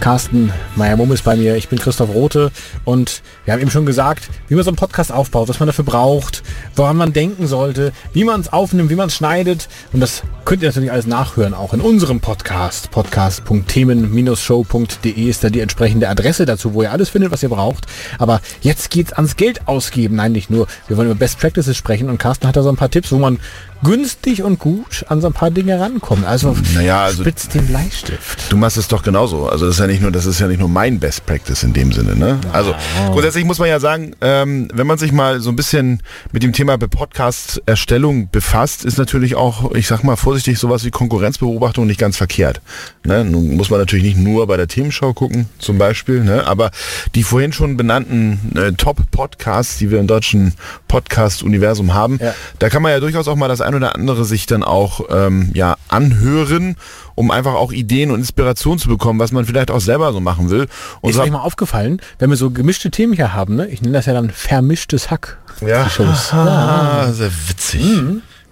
Carsten Meyer-Mumm ist bei mir, ich bin Christoph Rote und wir haben eben schon gesagt, wie man so einen Podcast aufbaut, was man dafür braucht, woran man denken sollte, wie man es aufnimmt, wie man es schneidet und das könnt ihr natürlich alles nachhören, auch in unserem Podcast. Podcast.themen-show.de ist da die entsprechende Adresse dazu, wo ihr alles findet, was ihr braucht. Aber jetzt geht's ans Geld ausgeben. Nein, nicht nur. Wir wollen über Best Practices sprechen und Carsten hat da so ein paar Tipps, wo man günstig und gut an so ein paar Dinge rankommt. Also, naja, also spitzt den Bleistift. Du machst es doch genauso. Also das ist ja nicht nur, das ist ja nicht nur mein Best Practice in dem Sinne. Ne? Also grundsätzlich muss man ja sagen, ähm, wenn man sich mal so ein bisschen mit dem Thema Podcast-Erstellung befasst, ist natürlich auch, ich sag mal vorsichtig, sowas wie Konkurrenzbeobachtung nicht ganz verkehrt. Ne? Nun muss man natürlich nicht nur bei der Themenschau gucken, zum Beispiel, ne? aber die vorhin schon benannten äh, Top-Podcasts, die wir im deutschen Podcast-Universum haben, Ja. da kann man ja durchaus auch mal das ein oder andere sich dann auch ähm, ja, anhören, um einfach auch Ideen und Inspiration zu bekommen, was man vielleicht auch selber so machen will. Und Ist so euch mal aufgefallen, wenn wir so gemischte Themen hier haben, ne? ich nenne das ja dann vermischtes Hack. Ja, Die Shows. Ah, sehr witzig.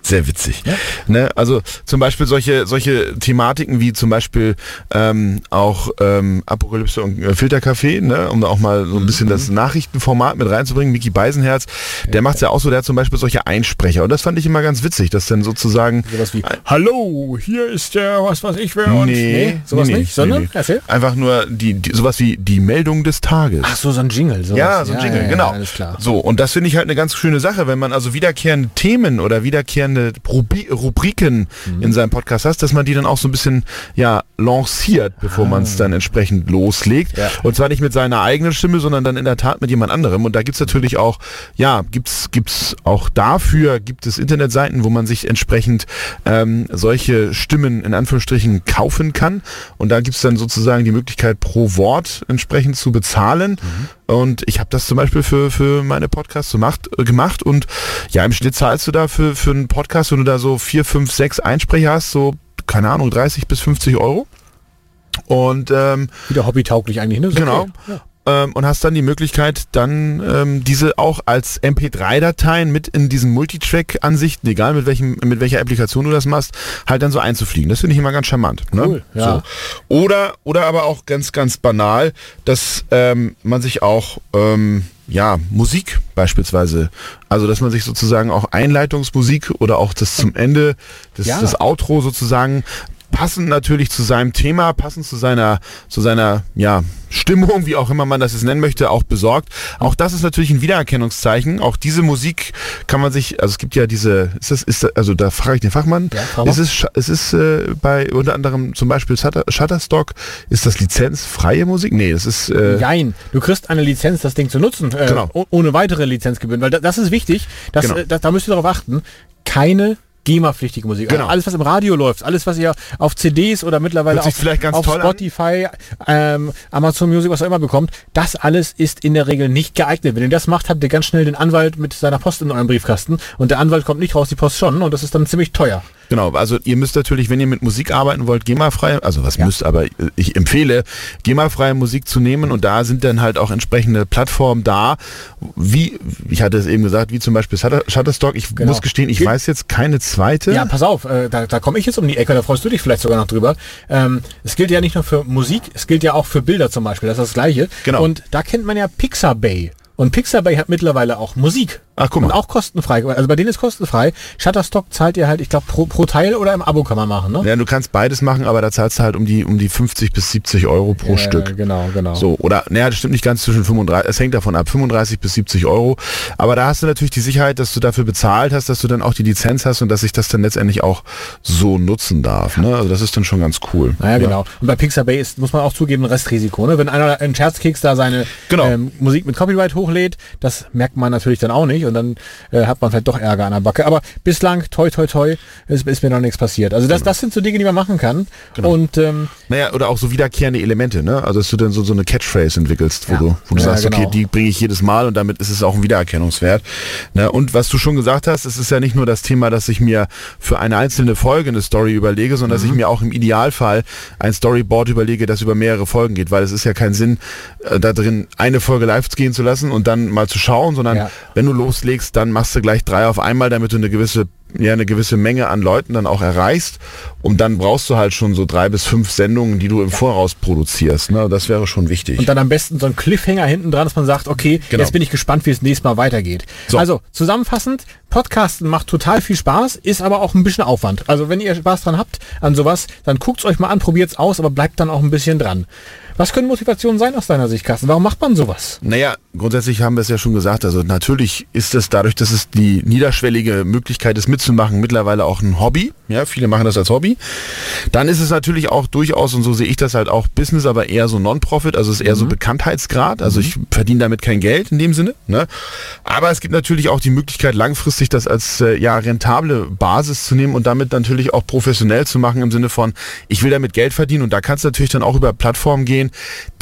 Sehr witzig. Ne, also zum Beispiel solche, solche Thematiken wie zum Beispiel ähm, auch ähm, Apokalypse und äh, Filtercafé, ne, um da auch mal so ein bisschen das Nachrichtenformat mit reinzubringen. Mickey Beisenherz, der macht's ja auch so, der hat zum Beispiel solche Einsprecher. Und das fand ich immer ganz witzig, dass dann sozusagen Sowas wie, hallo, hier ist der, was weiß ich wer und... sowas nee, nicht, sondern, nee. erzähl. Einfach nur die, die, sowas wie die Meldung des Tages. Ach so, so ein Jingle. Sowas. Ja, so ein Jingle, ja, genau. alles klar. So, und das finde ich halt eine ganz schöne Sache, wenn man also wiederkehrende Themen oder wiederkehrende Rubi Rubriken Mhm. in seinem Podcast hat, dass man die dann auch so ein bisschen, ja, lanciert, bevor man es dann entsprechend loslegt. Ah. Ja. Und zwar nicht mit seiner eigenen Stimme, sondern dann in der Tat mit jemand anderem. Und da gibt's natürlich auch, ja, gibt's gibt's auch dafür, gibt es Internetseiten, wo man sich entsprechend ähm, solche Stimmen in Anführungsstrichen kaufen kann. Und da gibt's dann sozusagen die Möglichkeit, pro Wort entsprechend zu bezahlen. Und ich habe das zum Beispiel für, für meine Podcasts gemacht, äh, gemacht. Und ja, im Schnitt zahlst du da für, für einen Podcast, wenn du da so vier, fünf, sechs Einsprecher hast, so, keine Ahnung, 30 bis 50 Euro. Und ähm, Wieder hobbytauglich eigentlich, ne? Genau. okay. Ja. Ähm, und hast dann die Möglichkeit, dann ähm, diese auch als MP3-Dateien mit in diesen Multitrack-Ansichten, egal mit welchem, mit welcher Applikation du das machst, halt dann so einzufliegen. Das finde ich immer ganz charmant. Ne? Cool, ja. so. Oder, oder aber auch ganz, ganz banal, dass ähm, man sich auch ähm, ja, Musik beispielsweise, also dass man sich sozusagen auch Einleitungsmusik oder auch das zum Ende, das, Ja. das Outro sozusagen passend natürlich zu seinem Thema, passend zu seiner, zu seiner, ja, Stimmung, wie auch immer man das jetzt nennen möchte, auch besorgt. Auch das ist natürlich ein Wiedererkennungszeichen. Auch diese Musik kann man sich, also es gibt ja diese, ist das, ist das, also da frage ich den Fachmann, Ja, es ist, Sch- es ist äh, bei unter anderem zum Beispiel Shutter, Shutterstock, ist das lizenzfreie Musik? Nee, das ist, äh, Jein, du kriegst eine Lizenz, das Ding zu nutzen, äh, Genau. oh- ohne weitere Lizenzgebühren, weil da, das ist wichtig, dass, Genau. äh, da, da müsst ihr darauf achten, keine GEMA-pflichtige Musik. Genau. Also alles, was im Radio läuft, alles, was ihr auf CDs oder mittlerweile auf, auf. Spotify, ähm, Amazon Music, was auch immer bekommt, das alles ist in der Regel nicht geeignet. Wenn ihr das macht, habt ihr ganz schnell den Anwalt mit seiner Post in eurem Briefkasten und der Anwalt kommt nicht raus, die Post schon und das ist dann ziemlich teuer. Genau, also ihr müsst natürlich, wenn ihr mit Musik arbeiten wollt, GEMA-frei, also was müsst, aber ich empfehle, GEMA-freie Musik zu nehmen und da sind dann halt auch entsprechende Plattformen da, wie, ich hatte es eben gesagt, wie zum Beispiel Shutter, Shutterstock. Ich Genau. muss gestehen, ich Gibt- weiß jetzt keine zweite. Ja, pass auf, äh, da, da komme ich jetzt um die Ecke, da freust du dich vielleicht sogar noch drüber. Ähm, es gilt ja nicht nur für Musik, es gilt ja auch für Bilder zum Beispiel, das ist das Gleiche. Genau. Und da kennt man ja Pixabay. Und Pixabay hat mittlerweile auch Musik. Ach, guck mal. Und auch kostenfrei. Also bei denen ist kostenfrei. Shutterstock zahlt ihr halt, ich glaube, pro, pro Teil oder im Abo kann man machen, ne? Ja, du kannst beides machen, aber da zahlst du halt um die, um die 50 bis 70 Euro pro Ja, Stück. Genau, genau. So, oder, naja, das stimmt nicht ganz zwischen 35, es hängt davon ab, 35 bis 70 Euro. Aber da hast du natürlich die Sicherheit, dass du dafür bezahlt hast, dass du dann auch die Lizenz hast und dass ich das dann letztendlich auch so nutzen darf. Ne? Also das ist dann schon ganz cool. Naja, genau. Und bei Pixabay ist, muss man auch zugeben, ein Restrisiko. Ne? Wenn einer in Scherzkeks da seine Genau. ähm, Musik mit Copyright hochlädt, das merkt man natürlich dann auch nicht. Und dann äh, hat man vielleicht doch Ärger an der Backe. Aber bislang, toi, toi, toi, ist, ist mir noch nichts passiert. Also das, das sind so Dinge, die man machen kann. Und ähm, Naja, oder auch so wiederkehrende Elemente, ne? Also dass du dann so, so eine Catchphrase entwickelst, wo Ja. du, wo du Ja, sagst, okay, genau. die bringe ich jedes Mal und damit ist es auch ein Wiedererkennungswert. Ne? Und was du schon gesagt hast, es ist ja nicht nur das Thema, dass ich mir für eine einzelne Folge eine Story überlege, sondern dass ich Mhm. mir auch im Idealfall ein Storyboard überlege, das über mehrere Folgen geht, weil es ist ja kein Sinn, äh, da drin eine Folge live gehen zu lassen und dann mal zu schauen, sondern Ja. wenn du loslegst, dann machst du gleich drei auf einmal, damit du eine gewisse ja eine gewisse Menge an Leuten dann auch erreichst und dann brauchst du halt schon so drei bis fünf Sendungen, die du im Voraus produzierst. Ne? Das wäre schon wichtig. Und dann am besten so ein Cliffhanger hinten dran, dass man sagt, okay, Genau. jetzt bin ich gespannt, wie es nächstes Mal weitergeht. So. Also zusammenfassend, Podcasten macht total viel Spaß, ist aber auch ein bisschen Aufwand. Also wenn ihr Spaß dran habt an sowas, dann guckt's euch mal an, probiert's aus, aber bleibt dann auch ein bisschen dran. Was können Motivationen sein aus deiner Sicht, Carsten? Warum macht man sowas? Naja, grundsätzlich haben wir es ja schon gesagt. Also natürlich ist es dadurch, dass es die niederschwellige Möglichkeit ist mitzumachen, mittlerweile auch ein Hobby. Ja, viele machen das als Hobby. Dann ist es natürlich auch durchaus, und so sehe ich das halt auch, Business, aber eher so Non-Profit. Also es ist eher so Bekanntheitsgrad. Also ich verdiene damit kein Geld in dem Sinne. Ne? Aber es gibt natürlich auch die Möglichkeit, langfristig das als äh, ja, rentable Basis zu nehmen und damit natürlich auch professionell zu machen im Sinne von, ich will damit Geld verdienen. Und da kannst du natürlich dann auch über Plattformen gehen,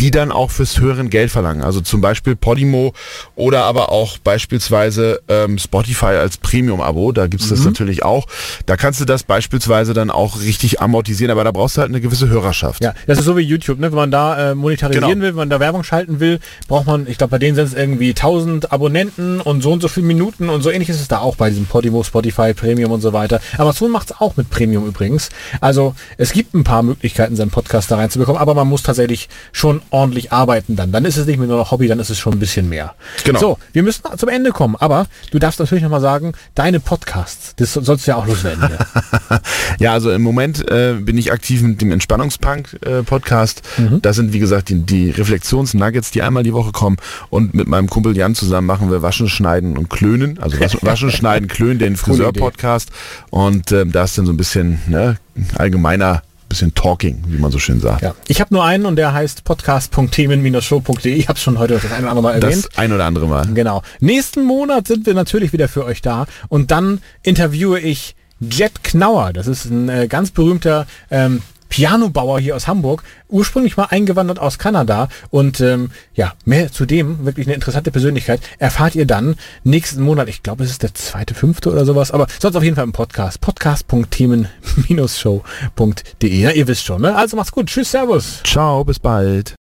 die dann auch fürs höheren Geld verlangen. Also zum Beispiel Podimo oder aber auch beispielsweise ähm, Spotify als Premium-Abo. Da gibt's das natürlich auch. Da kannst du das beispielsweise dann auch richtig amortisieren, aber da brauchst du halt eine gewisse Hörerschaft. Ja, das ist so wie YouTube, ne? Wenn man da äh, monetarisieren Genau. will, wenn man da Werbung schalten will, braucht man, ich glaube, bei denen sind es irgendwie 1000 Abonnenten und so und so viele Minuten und so ähnlich ist es da auch bei diesem Podimo, Spotify, Premium und so weiter. Amazon macht es auch mit Premium übrigens. Also es gibt ein paar Möglichkeiten, seinen Podcast da reinzubekommen, aber man muss tatsächlich schon ordentlich arbeiten dann. Dann ist es nicht mehr nur noch Hobby, dann ist es schon ein bisschen mehr. Genau. So, wir müssen zum Ende kommen, aber du darfst natürlich nochmal sagen, deine Podcasts, das sollst du ja auch loswerden. Ja. Ja, also im Moment äh, bin ich aktiv mit dem Entspannungspunk-Podcast. Das sind, wie gesagt, die, die Reflexions-Nuggets, die einmal die Woche kommen. Und mit meinem Kumpel Jan zusammen machen wir Waschen, Schneiden und Klönen. Also Waschen, Waschen Schneiden, Klönen, den Friseur-Podcast. Und ähm, da ist dann so ein bisschen ne, allgemeiner, bisschen Talking, wie man so schön sagt. Ja. Ich habe nur einen und der heißt podcast.themen-show.de. Ich habe schon heute das eine oder andere Mal erwähnt. Das ein oder andere Mal. Genau. Nächsten Monat sind wir natürlich wieder für euch da und dann interviewe ich Jet Knauer. Das ist ein äh, ganz berühmter ähm, Pianobauer hier aus Hamburg, ursprünglich mal eingewandert aus Kanada und ähm, ja, mehr zu dem, wirklich eine interessante Persönlichkeit, erfahrt ihr dann nächsten Monat, ich glaube es ist der zweite, fünfte oder sowas, aber sonst auf jeden Fall im Podcast, podcast.themen-show.de, ja, ihr wisst schon, ne? Also macht's gut, tschüss, servus. Ciao, bis bald.